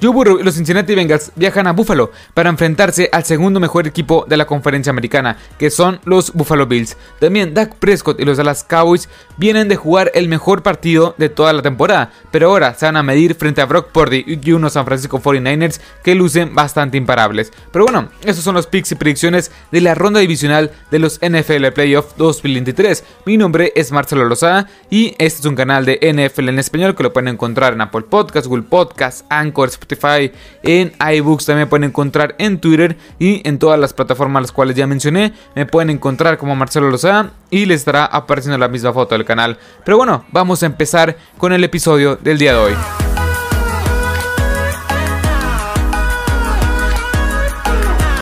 Joe los Cincinnati Bengals viajan a Buffalo para enfrentarse al segundo mejor equipo de la conferencia americana, que son los Buffalo Bills. También Dak Prescott y los Dallas Cowboys vienen de jugar el mejor partido de toda la temporada, pero ahora se van a medir frente a Brock Purdy y unos San Francisco 49ers que lucen bastante imparables. Pero bueno, esos son los picks y predicciones de la ronda divisional de los NFL Playoff 2023. Mi nombre es Marcelo Lozada y este es un canal de NFL en español que lo pueden encontrar en Apple Podcasts, Google Podcasts, Anchor, En iBooks, también pueden encontrar en Twitter y en todas las plataformas las cuales ya mencioné. Me pueden encontrar como Marcelo Lozada y les estará apareciendo la misma foto del canal. Pero bueno, vamos a empezar con el episodio del día de hoy.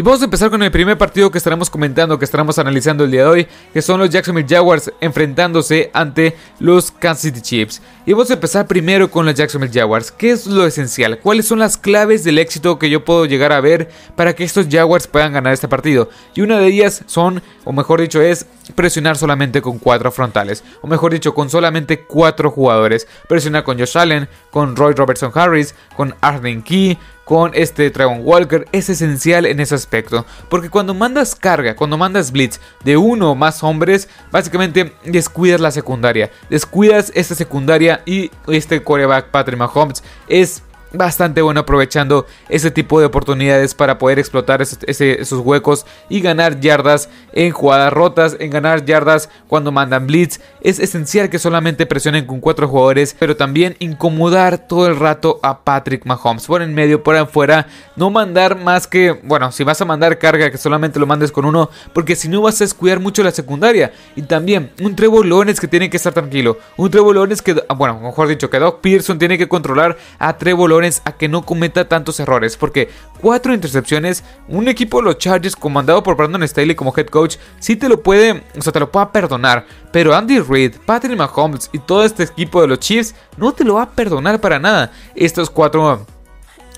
Vamos a empezar con el primer partido que estaremos comentando, que estaremos analizando el día de hoy, que son los Jacksonville Jaguars enfrentándose ante los Kansas City Chiefs. Y vamos a empezar primero con los Jacksonville Jaguars. ¿Qué es lo esencial? ¿Cuáles son las claves del éxito que yo puedo llegar a ver para que estos Jaguars puedan ganar este partido? Y una de ellas son, o mejor dicho, es presionar solamente con cuatro frontales. O mejor dicho, con solamente cuatro jugadores. Presionar con Josh Allen, con Roy Robertson Harris, con Arden Key, con este Trayvon Walker es esencial en ese aspecto. Porque cuando mandas carga, cuando mandas blitz de uno o más hombres, básicamente descuidas la secundaria. Descuidas esta secundaria y este coreback Patrick Mahomes es bastante bueno aprovechando ese tipo de oportunidades para poder explotar esos huecos y ganar yardas en jugadas rotas, en ganar yardas cuando mandan blitz. Es esencial que solamente presionen con cuatro jugadores, pero también incomodar todo el rato a Patrick Mahomes. Por en medio, por afuera, no mandar más que, bueno, si vas a mandar carga, que solamente lo mandes con uno, porque si no vas a descuidar mucho la secundaria. Y también un Trevor Lawrence que tiene que estar tranquilo. Un Trevor Lawrence que, bueno, mejor dicho, que Doc Pearson tiene que controlar a Trevor a que no cometa tantos errores. Porque cuatro intercepciones, un equipo de los Chargers comandado por Brandon Staley como head coach, sí te lo puede, o sea, te lo puede perdonar. Pero Andy Reid, Patrick Mahomes y todo este equipo de los Chiefs no te lo va a perdonar para nada. Estos cuatro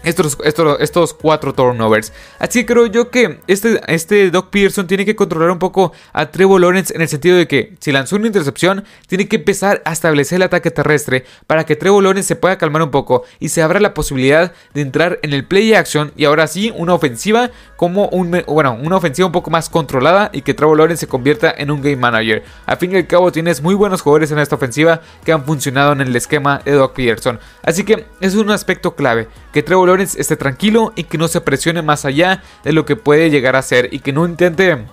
estos, estos, cuatro turnovers. Así que creo yo que este, este Doc Pearson tiene que controlar un poco a Trevor Lawrence en el sentido de que si lanzó una intercepción, tiene que empezar a establecer el ataque terrestre para que Trevor Lawrence se pueda calmar un poco y se abra la posibilidad de entrar en el play action y ahora sí una ofensiva como un, bueno, una ofensiva un poco más controlada y que Trevor Lawrence se convierta en un game manager. Al fin y al cabo tienes muy buenos jugadores en esta ofensiva que han funcionado en el esquema de Doc Pearson. Así que es un aspecto clave que Trevor Lawrence esté tranquilo y que no se presione más allá de lo que puede llegar a ser y que no intente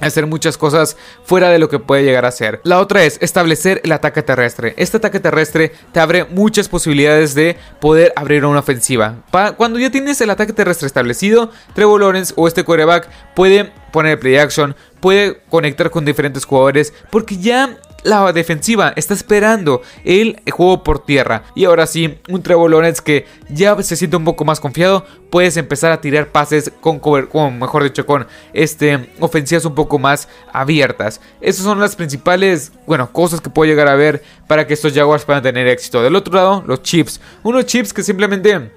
hacer muchas cosas fuera de lo que puede llegar a ser. La otra es establecer el ataque terrestre. Este ataque terrestre te abre muchas posibilidades de poder abrir una ofensiva. cuando ya tienes el ataque terrestre establecido, Trevor Lawrence o este quarterback puede poner play action, puede conectar con diferentes jugadores porque ya la defensiva está esperando el juego por tierra. Y ahora sí, un Trevor Lawrence que ya se siente un poco más confiado, puedes empezar a tirar pases con cover, mejor dicho, con este, ofensivas un poco más abiertas. Esas son las principales, bueno, cosas que puedo llegar a ver para que estos Jaguars puedan tener éxito. Del otro lado, los Chips. Unos Chips que simplemente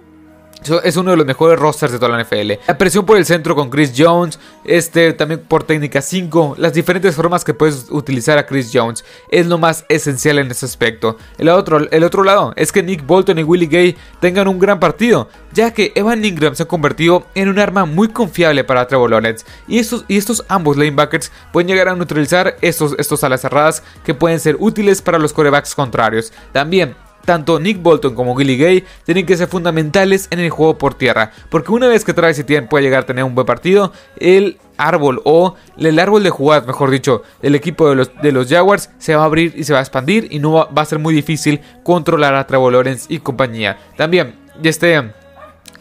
es uno de los mejores rosters de toda la NFL. La presión por el centro con Chris Jones, este también por técnica 5, las diferentes formas que puedes utilizar a Chris Jones es lo más esencial en ese aspecto. El otro, el otro lado es que Nick Bolton y Willie Gay tengan un gran partido, ya que Evan Ingram se ha convertido en un arma muy confiable para Trevor Lawrence y estos, y estos ambos linebackers pueden llegar a neutralizar estos, estos alas cerradas que pueden ser útiles para los corebacks contrarios. También tanto Nick Bolton como Willie Gay tienen que ser fundamentales en el juego por tierra, porque una vez que Travis Etienne puede llegar a tener un buen partido, el árbol o el árbol de jugadas, mejor dicho, del equipo de los, de los Jaguars se va a abrir y se va a expandir y no va, va a ser muy difícil controlar a Trevor Lawrence y compañía. También, este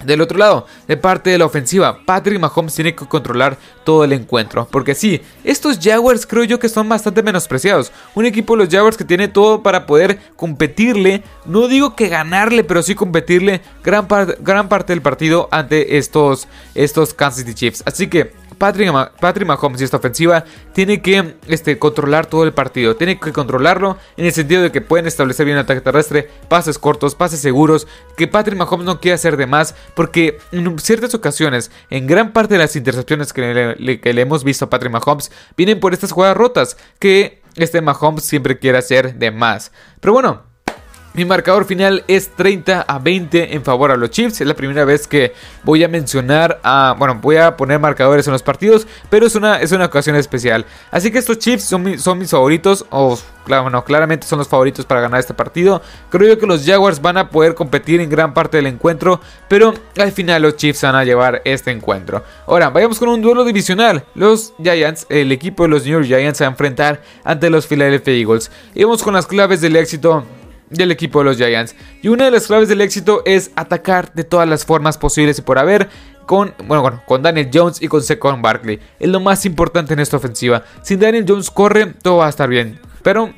del otro lado, de parte de la ofensiva, Patrick Mahomes tiene que controlar todo el encuentro. Porque sí, estos Jaguars creo yo que son bastante menospreciados. Un equipo de los Jaguars que tiene todo para poder competirle. No digo que ganarle, pero sí competirle gran, gran parte del partido ante estos, estos Kansas City Chiefs. Así que Patrick, Patrick Mahomes y esta ofensiva tiene que este, controlar todo el partido. Tiene que controlarlo en el sentido de que pueden establecer bien ataque terrestre, pases cortos, pases seguros. Que Patrick Mahomes no quiera hacer de más. Porque en ciertas ocasiones, en gran parte de las intercepciones que le, que le hemos visto a Patrick Mahomes, vienen por estas jugadas rotas. Que este Mahomes siempre quiere hacer de más. Pero bueno, Mi marcador final es 30 a 20 en favor a los Chiefs. Es la primera vez que voy a mencionar a. Bueno, voy a poner marcadores en los partidos, pero es una, es una ocasión especial. Así que estos Chiefs son, son mis favoritos. O, claro, bueno, claramente son los favoritos para ganar este partido. Creo yo que los Jaguars van a poder competir en gran parte del encuentro, pero al final los Chiefs van a llevar este encuentro. Ahora, vayamos con un duelo divisional. Los Giants, el equipo de los New York Giants, a enfrentar ante los Philadelphia Eagles. Y vamos con las claves del éxito del equipo de los Giants. Y una de las claves del éxito es atacar de todas las formas posibles y por haber con, bueno, con Daniel Jones y con Secon Barkley. Es lo más importante en esta ofensiva. Si Daniel Jones corre, todo va a estar bien. Pero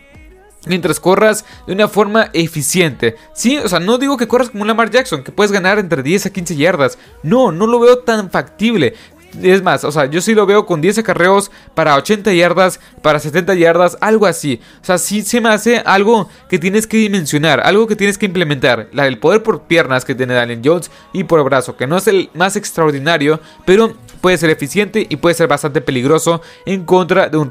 mientras corras de una forma eficiente. Sí, o sea, no digo que corras como Lamar Jackson, que puedes ganar entre 10 a 15 yardas. No, no lo veo tan factible. Es más, o sea, yo sí lo veo con 10 acarreos para 80 yardas, para 70 yardas, algo así. O sea, sí se me hace algo que tienes que dimensionar, algo que tienes que implementar. La del poder por piernas que tiene Daniel Jones y por brazo, que no es el más extraordinario, pero puede ser eficiente y puede ser bastante peligroso en contra de un,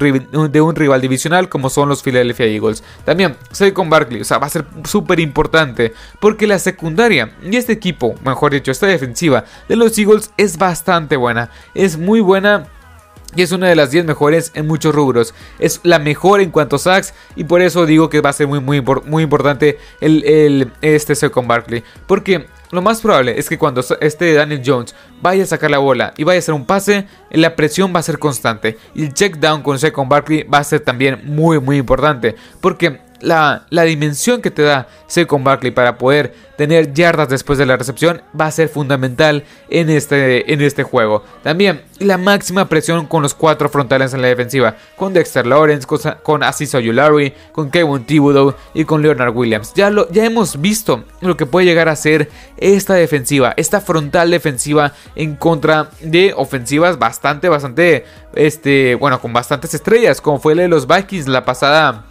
de un rival divisional como son los Philadelphia Eagles. También, soy con Barkley, o sea, va a ser súper importante porque la secundaria y este equipo, mejor dicho, esta defensiva de los Eagles es bastante buena es muy buena. Y es una de las 10 mejores en muchos rubros. Es la mejor en cuanto a sacks. Y por eso digo que va a ser muy, muy, muy importante el, el, este Second Barkley. Porque lo más probable es que cuando este Daniel Jones vaya a sacar la bola y vaya a hacer un pase, la presión va a ser constante. Y el check down con Second Barkley va a ser también muy, muy importante. Porque la, dimensión que te da Second Barkley para poder tener yardas después de la recepción va a ser fundamental en este, en este juego. También la máxima presión con los cuatro frontales en la defensiva, con Dexter Lawrence, con, con Aziz con Kevin Thibodeau y con Leonard Williams. Ya, lo, ya hemos visto lo que puede llegar a ser esta defensiva, esta frontal defensiva en contra de ofensivas bastante, bastante, este, bueno, con bastantes estrellas, como fue la de los Vikings la pasada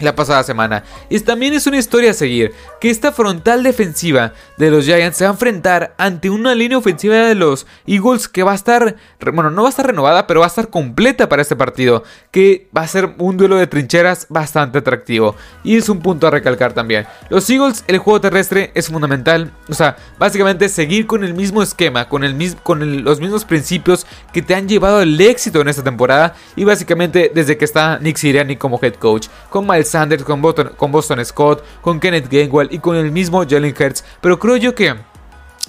la pasada semana. Y también es una historia a seguir, que esta frontal defensiva de los Giants se va a enfrentar ante una línea ofensiva de los Eagles que va a estar, bueno, no va a estar renovada, pero va a estar completa para este partido, que va a ser un duelo de trincheras bastante atractivo. Y es un punto a recalcar también. Los Eagles, el juego terrestre es fundamental, o sea, básicamente seguir con el mismo esquema, con, el, con los mismos principios que te han llevado el éxito en esta temporada, y básicamente desde que está Nick Sirianni como head coach, con Miles Sanders, con Boston, Scott, con Kenneth Gainwell y con el mismo Jalen Hurts. Pero creo yo que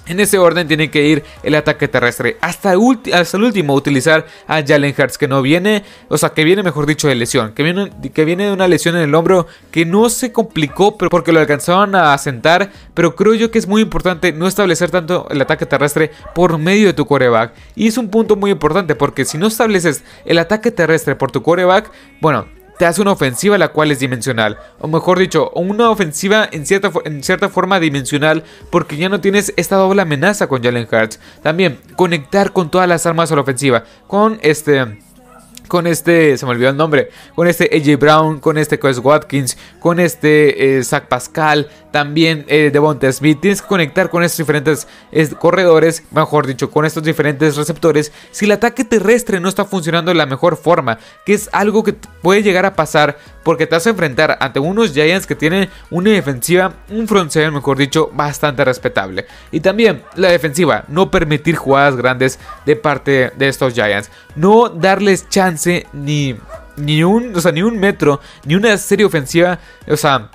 en ese orden tiene que ir el ataque terrestre. Hasta, hasta, el último utilizar a Jalen Hurts que no viene, o sea, que viene mejor dicho de lesión. Que viene, de una lesión en el hombro que no se complicó pero porque lo alcanzaban a asentar. Pero creo yo que es muy importante no establecer tanto el ataque terrestre por medio de tu coreback. Y es un punto muy importante porque si no estableces el ataque terrestre por tu coreback, bueno, te hace una ofensiva la cual es dimensional. O mejor dicho, una ofensiva en cierta, en cierta forma dimensional porque ya no tienes esta doble amenaza con Jalen Hurts. También conectar con todas las armas a la ofensiva. Con este con este, se me olvidó el nombre, con este AJ Brown, con este Chris Watkins, con este eh, Zach Pascal, también eh, Devonta Smith. Tienes que conectar con estos diferentes corredores, mejor dicho, con estos diferentes receptores. Si el ataque terrestre no está funcionando de la mejor forma, que es algo que puede llegar a pasar porque te vas a enfrentar ante unos Giants que tienen una defensiva, un front mejor dicho, bastante respetable. Y también la defensiva, no permitir jugadas grandes de parte de estos Giants. No darles chance ni, ni, un, o sea, ni un metro, ni una serie ofensiva, o sea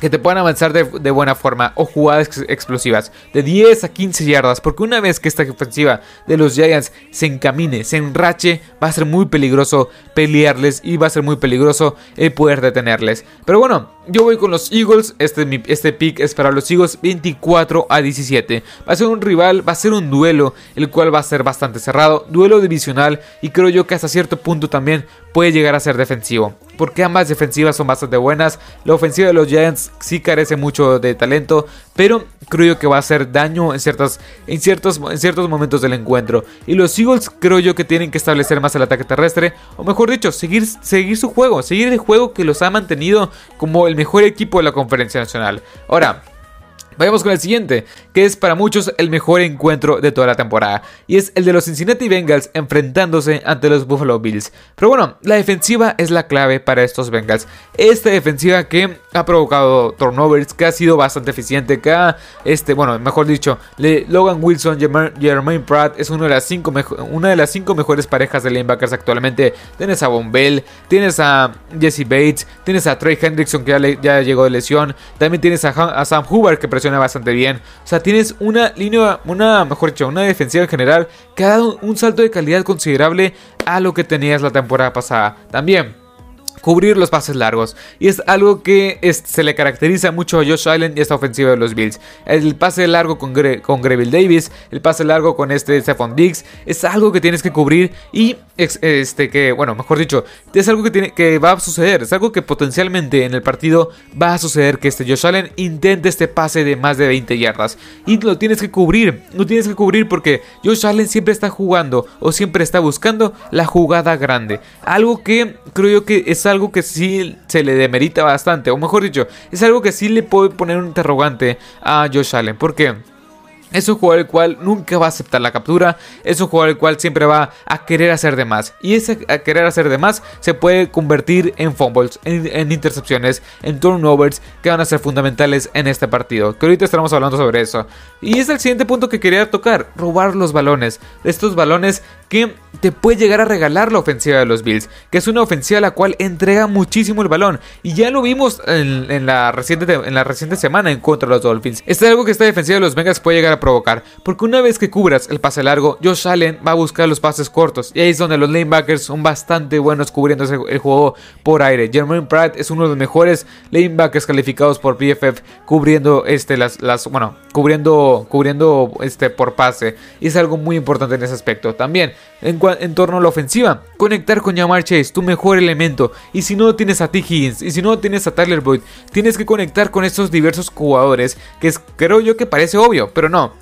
que te puedan avanzar de, buena forma o jugadas explosivas de 10 a 15 yardas. Porque una vez que esta ofensiva de los Giants se encamine, se enrache, va a ser muy peligroso pelearles y va a ser muy peligroso el poder detenerles. Pero bueno, yo voy con los Eagles. Este, este pick es para los Eagles 24 a 17. Va a ser un rival, va a ser un duelo, el cual va a ser bastante cerrado. Duelo divisional y creo yo que hasta cierto punto también puede llegar a ser defensivo porque ambas defensivas son bastante buenas. La ofensiva de los Giants sí carece mucho de talento, pero creo que va a hacer daño en, ciertas, en, ciertos, en ciertos momentos del encuentro. Y los Eagles creo yo que tienen que establecer más el ataque terrestre, o mejor dicho, seguir, seguir su juego, seguir el juego que los ha mantenido como el mejor equipo de la conferencia nacional. Ahora, Vayamos con el siguiente, que es para muchos el mejor encuentro de toda la temporada, y es el de los Cincinnati Bengals enfrentándose ante los Buffalo Bills. Pero bueno, la defensiva es la clave para estos Bengals. Esta defensiva que ha provocado turnovers, que ha sido bastante eficiente, que ha, este, bueno, mejor dicho, Logan Wilson, Jermaine Pratt es una de las cinco mejores parejas de linebackers actualmente. Tienes a Von Bell, tienes a Jesse Bates, tienes a Trey Hendrickson que ya, llegó de lesión, también tienes a, a Sam Hubbard que bastante bien. O sea, tienes una línea, una, mejor dicho, una defensiva en general que ha dado un salto de calidad considerable a lo que tenías la temporada pasada. También cubrir los pases largos. Y es algo que se le caracteriza mucho a Josh Allen y esta ofensiva de los Bills. El pase largo con, con Greville Davis, el pase largo con este Stephon Diggs, es algo que tienes que cubrir y este que, bueno, mejor dicho, es algo que, tiene, que va a suceder, es algo que potencialmente en el partido va a suceder que este Josh Allen intente este pase de más de 20 yardas. Y lo tienes que cubrir, lo tienes que cubrir porque Josh Allen siempre está jugando o siempre está buscando la jugada grande. Algo que creo yo que es algo que sí se le demerita bastante, o mejor dicho, es algo que sí le puede poner un interrogante a Josh Allen. ¿Por qué? Es un jugador el cual nunca va a aceptar la captura. Es un jugador el cual siempre va a querer hacer de más. Y ese a querer hacer de más se puede convertir en fumbles, en, intercepciones, en turnovers que van a ser fundamentales en este partido. Que ahorita estaremos hablando sobre eso. Y es el siguiente punto que quería tocar. Robar los balones. Estos balones que te puede llegar a regalar la ofensiva de los Bills. Que es una ofensiva la cual entrega muchísimo el balón. Y ya lo vimos en, la, reciente, en la reciente semana en contra de los Dolphins. Esto es algo que esta defensiva de los Bengals puede llegar a provocar. Porque una vez que cubras el pase largo, Josh Allen va a buscar los pases cortos. Y ahí es donde los lanebackers son bastante buenos cubriendo el juego por aire. Jermaine Pratt es uno de los mejores lanebackers calificados por PFF cubriendo este, las, las bueno, cubriendo, cubriendo este, por pase. Y es algo muy importante en ese aspecto. También en, torno a la ofensiva, conectar con Jamar Chase, tu mejor elemento. Y si no tienes a T. Higgins, y si no tienes a Tyler Boyd, tienes que conectar con estos diversos jugadores. Que es, creo yo que parece obvio, pero no.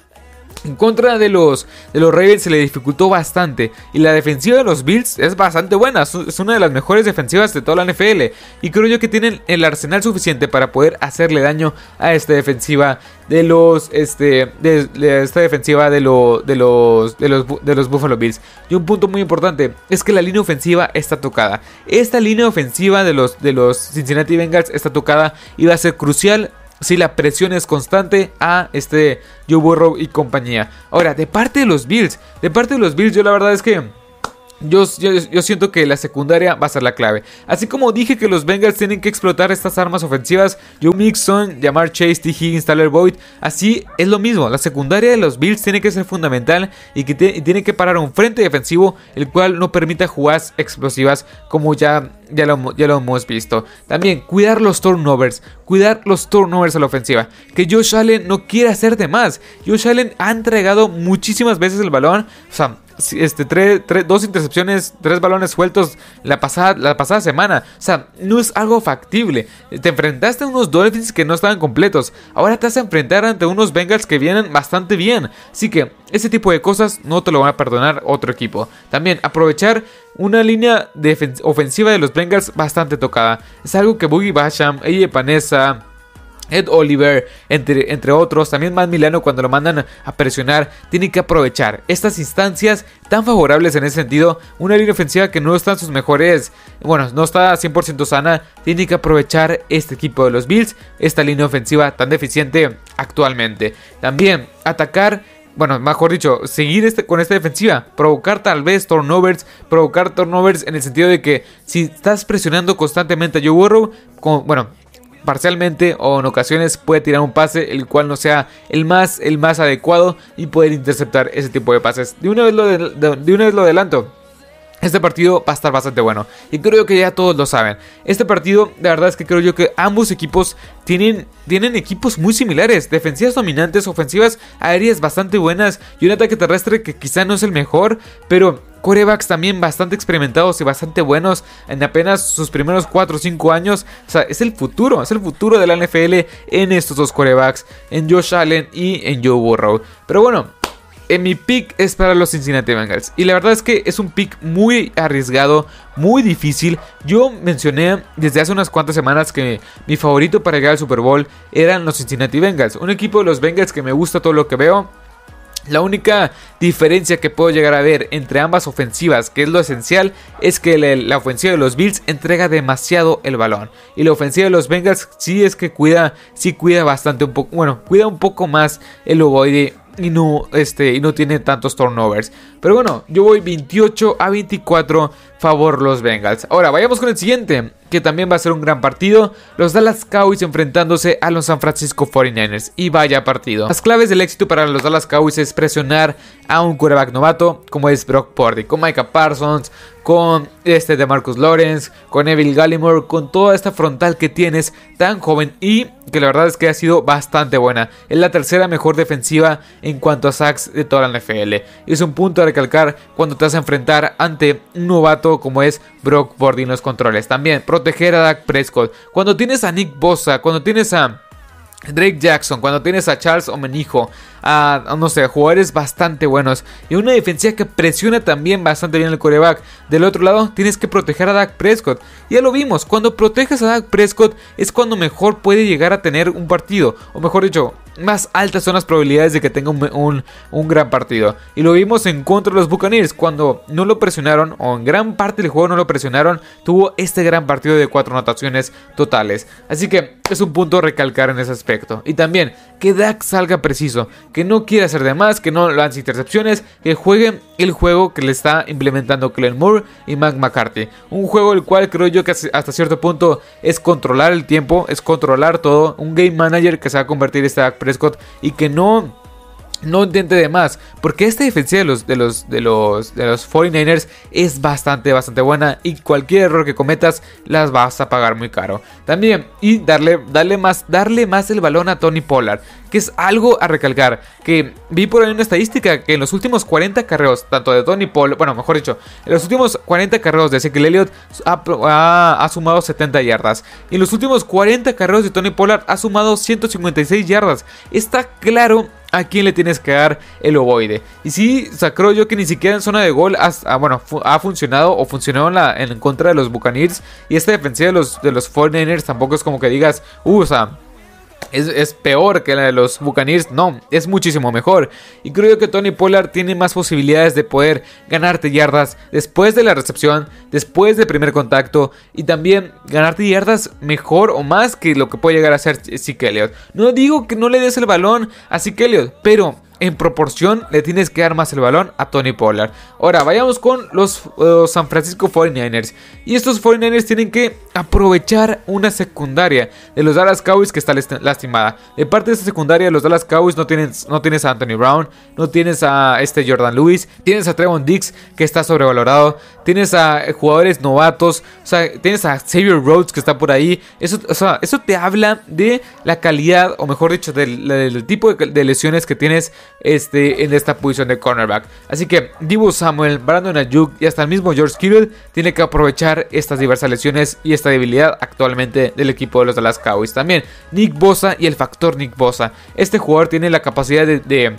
En contra de los, de los Ravens se le dificultó bastante. Y la defensiva de los Bills es bastante buena. Es una de las mejores defensivas de toda la NFL. Y creo yo que tienen el arsenal suficiente para poder hacerle daño a esta defensiva de los. Este. De, esta defensiva de, lo, de, los, de, los, de los Buffalo Bills. Y un punto muy importante es que la línea ofensiva está tocada. Esta línea ofensiva de los, de los Cincinnati Bengals está tocada y va a ser crucial si la presión es constante a este Joe Burrow y compañía. Ahora, de parte de los Bills, de parte de los Bills, yo la verdad es que yo, yo, siento que la secundaria va a ser la clave. Así como dije que los Bengals tienen que explotar estas armas ofensivas, Joe Mixon, Jamar Chase, T. Higgins, Tyler Boyd, así es lo mismo. La secundaria de los Bills tiene que ser fundamental y que tiene que parar un frente defensivo el cual no permita jugadas explosivas como ya, ya, lo, ya lo hemos visto. También cuidar los turnovers, cuidar los turnovers a la ofensiva. Que Josh Allen no quiere hacer de más. Josh Allen ha entregado muchísimas veces el balón. O sea, este, tres, dos intercepciones, tres balones sueltos la pasada, la pasada semana. O sea, no es algo factible. Te enfrentaste a unos Dolphins que no estaban completos. Ahora te vas a enfrentar ante unos Bengals que vienen bastante bien. Así que ese tipo de cosas no te lo van a perdonar otro equipo. También aprovechar una línea ofensiva de los Bengals bastante tocada. Es algo que Boogie Basham, Eye Panessa Ed Oliver, entre, entre otros, también Matt Milano cuando lo mandan a presionar, tiene que aprovechar estas instancias tan favorables en ese sentido. Una línea ofensiva que no está en sus mejores, bueno, no está 100% sana, tiene que aprovechar este equipo de los Bills, esta línea ofensiva tan deficiente actualmente. También atacar bueno, mejor dicho, seguir este, con esta defensiva, provocar tal vez turnovers, provocar turnovers en el sentido de que si estás presionando constantemente a Joe Burrow, bueno, parcialmente o en ocasiones puede tirar un pase el cual no sea el más, el más adecuado y poder interceptar ese tipo de pases. De una vez lo, de, una vez lo adelanto. Este partido va a estar bastante bueno. Y creo que ya todos lo saben. Este partido, de verdad es que creo yo que ambos equipos tienen, tienen equipos muy similares. Defensivas dominantes, ofensivas aéreas bastante buenas. Y un ataque terrestre que quizá no es el mejor. Pero corebacks también bastante experimentados y bastante buenos en apenas sus primeros 4 o 5 años. O sea, es el futuro, es el futuro de la NFL en estos dos corebacks, en Josh Allen y en Joe Burrow. Pero bueno, en mi pick es para los Cincinnati Bengals. Y la verdad es que es un pick muy arriesgado, muy difícil. Yo mencioné desde hace unas cuantas semanas que mi favorito para llegar al Super Bowl eran los Cincinnati Bengals. Un equipo de los Bengals que me gusta todo lo que veo. La única diferencia que puedo llegar a ver entre ambas ofensivas, que es lo esencial, es que la, ofensiva de los Bills entrega demasiado el balón. Y la ofensiva de los Bengals sí es que cuida, sí cuida bastante un poco, bueno, cuida un poco más el ovoide y no, este, y no tiene tantos turnovers. Pero bueno, yo voy 28 a 24 favor los Bengals. Ahora, vayamos con el siguiente, que también va a ser un gran partido. Los Dallas Cowboys enfrentándose a los San Francisco 49ers. Y vaya partido. Las claves del éxito para los Dallas Cowboys es presionar a un quarterback novato como es Brock Purdy, con Micah Parsons, con este de Marcus Lawrence, con Evil Gallimore, con toda esta frontal que tienes tan joven y que la verdad es que ha sido bastante buena. Es la tercera mejor defensiva en cuanto a sacks de toda la NFL. Es un punto a recalcar cuando te vas a enfrentar ante un novato como es Brock Purdy en los controles. También proteger a Dak Prescott. Cuando tienes a Nick Bosa, cuando tienes a Drake Jackson, cuando tienes a Charles Omenijo, a, no sé, jugadores bastante buenos y una defensiva que presiona también bastante bien el coreback. Del otro lado, tienes que proteger a Dak Prescott. Ya lo vimos, cuando proteges a Dak Prescott es cuando mejor puede llegar a tener un partido, o mejor dicho, más altas son las probabilidades de que tenga un, gran partido. Y lo vimos en contra de los Buccaneers. Cuando no lo presionaron, o en gran parte del juego no lo presionaron, tuvo este gran partido de cuatro anotaciones totales. Así que es un punto a recalcar en ese aspecto. Y también que Dak salga preciso, que no quiera hacer de más, que no lance intercepciones, que juegue el juego que le está implementando Glenn Moore y Mac McCarthy. Un juego el cual creo yo que hasta cierto punto es controlar el tiempo, es controlar todo. Un game manager que se va a convertir este Dak Prescott y que no no intente de más, porque esta defensiva de los, de los, de los, de los 49ers es bastante, bastante buena y cualquier error que cometas las vas a pagar muy caro. También, y darle, darle, más, darle más el balón a Tony Pollard, que es algo a recalcar, que vi por ahí una estadística que en los últimos 40 carreos, tanto de Tony Pollard, bueno, mejor dicho, en los últimos 40 carreos de Ezekiel Elliott ha, ha, sumado 70 yardas, y en los últimos 40 carreos de Tony Pollard ha sumado 156 yardas. Está claro a quién le tienes que dar el ovoide. Y sí, sacro yo que ni siquiera en zona de gol ha, ah, bueno, ha funcionado o funcionó en, contra de los Buccaneers. Y esta defensiva de los, de los 49ers tampoco es como que digas, uh, o sea, es, peor que la de los Buccaneers. No, es muchísimo mejor. Y creo que Tony Pollard tiene más posibilidades de poder ganarte yardas después de la recepción, después del primer contacto. Y también ganarte yardas mejor o más que lo que puede llegar a ser Zeke Elliott. No digo que no le des el balón a Zeke Elliott, pero en proporción le tienes que dar más el balón a Tony Pollard. Ahora, vayamos con los San Francisco 49ers. Y estos 49ers tienen que aprovechar una secundaria de los Dallas Cowboys que está lastimada. De parte de esta secundaria, los Dallas Cowboys no, tienen, no tienes a Anthony Brown, no tienes a este Jordan Lewis, tienes a Trevon Dix que está sobrevalorado, tienes a jugadores novatos, o sea, tienes a Xavier Rhodes que está por ahí. Eso, eso te habla de la calidad, o mejor dicho, del, tipo de lesiones que tienes este, en esta posición de cornerback. Así que Divo Samuel, Brandon Ayuk y hasta el mismo George Kittle tiene que aprovechar estas diversas lesiones y esta debilidad actualmente del equipo de los Dallas Cowboys. También Nick Bosa y el factor Nick Bosa. Este jugador tiene la capacidad de, de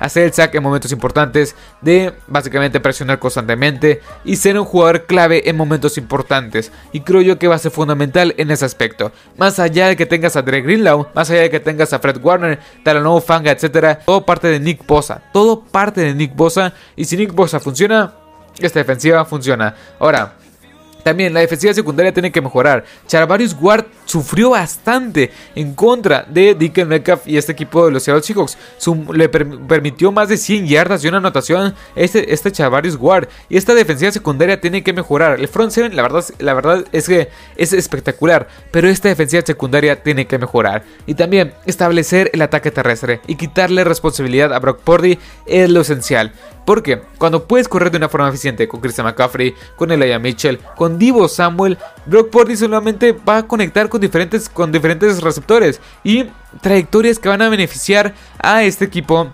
hacer el sack en momentos importantes, de básicamente presionar constantemente y ser un jugador clave en momentos importantes. Y creo yo que va a ser fundamental en ese aspecto. Más allá de que tengas a Dre Greenlaw, más allá de que tengas a Fred Warner, Talanoa Fanga, etcétera, todo parte de Nick Bosa. Todo parte de Nick Bosa. Y si Nick Bosa funciona, esta defensiva funciona. Ahora, también la defensiva secundaria tiene que mejorar. Charvarius Ward sufrió bastante en contra de Deacon Metcalf y este equipo de los Seattle Seahawks. le permitió más de 100 yardas y una anotación este, este Charvarius Ward. Y esta defensiva secundaria tiene que mejorar. El front seven, la verdad, la verdad es que es espectacular. Pero esta defensiva secundaria tiene que mejorar. Y también establecer el ataque terrestre y quitarle responsabilidad a Brock Purdy es lo esencial. Porque cuando puedes correr de una forma eficiente con Christian McCaffrey, con Elijah Mitchell, con Divo Samuel, Brock Purdy solamente va a conectar con diferentes, con diferentes receptores y trayectorias que van a beneficiar a este equipo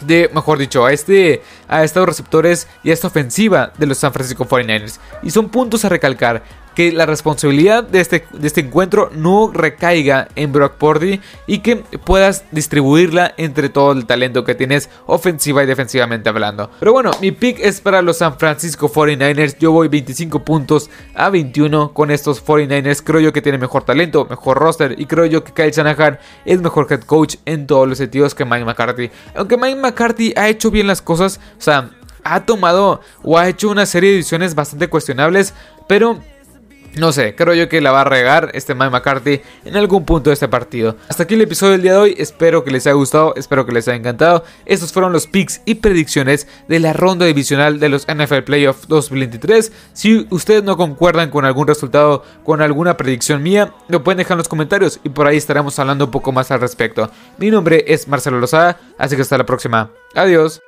de, mejor dicho, a, este, a estos receptores y a esta ofensiva de los San Francisco 49ers. Y son puntos a recalcar. Que la responsabilidad de este, de este encuentro no recaiga en Brock Purdy y que puedas distribuirla entre todo el talento que tienes ofensiva y defensivamente hablando. Pero bueno, mi pick es para los San Francisco 49ers. Yo voy 25 puntos a 21 con estos 49ers. Creo yo que tiene mejor talento, mejor roster y creo yo que Kyle Shanahan es mejor head coach en todos los sentidos que Mike McCarthy. Aunque Mike McCarthy ha hecho bien las cosas, o sea, ha tomado o ha hecho una serie de decisiones bastante cuestionables, pero no sé, creo yo que la va a regar este Mike McCarthy en algún punto de este partido. Hasta aquí el episodio del día de hoy, espero que les haya gustado, espero que les haya encantado. Estos fueron los picks y predicciones de la ronda divisional de los NFL Playoffs 2023. Si ustedes no concuerdan con algún resultado, con alguna predicción mía, lo pueden dejar en los comentarios y por ahí estaremos hablando un poco más al respecto. Mi nombre es Marcelo Lozada, así que hasta la próxima. Adiós.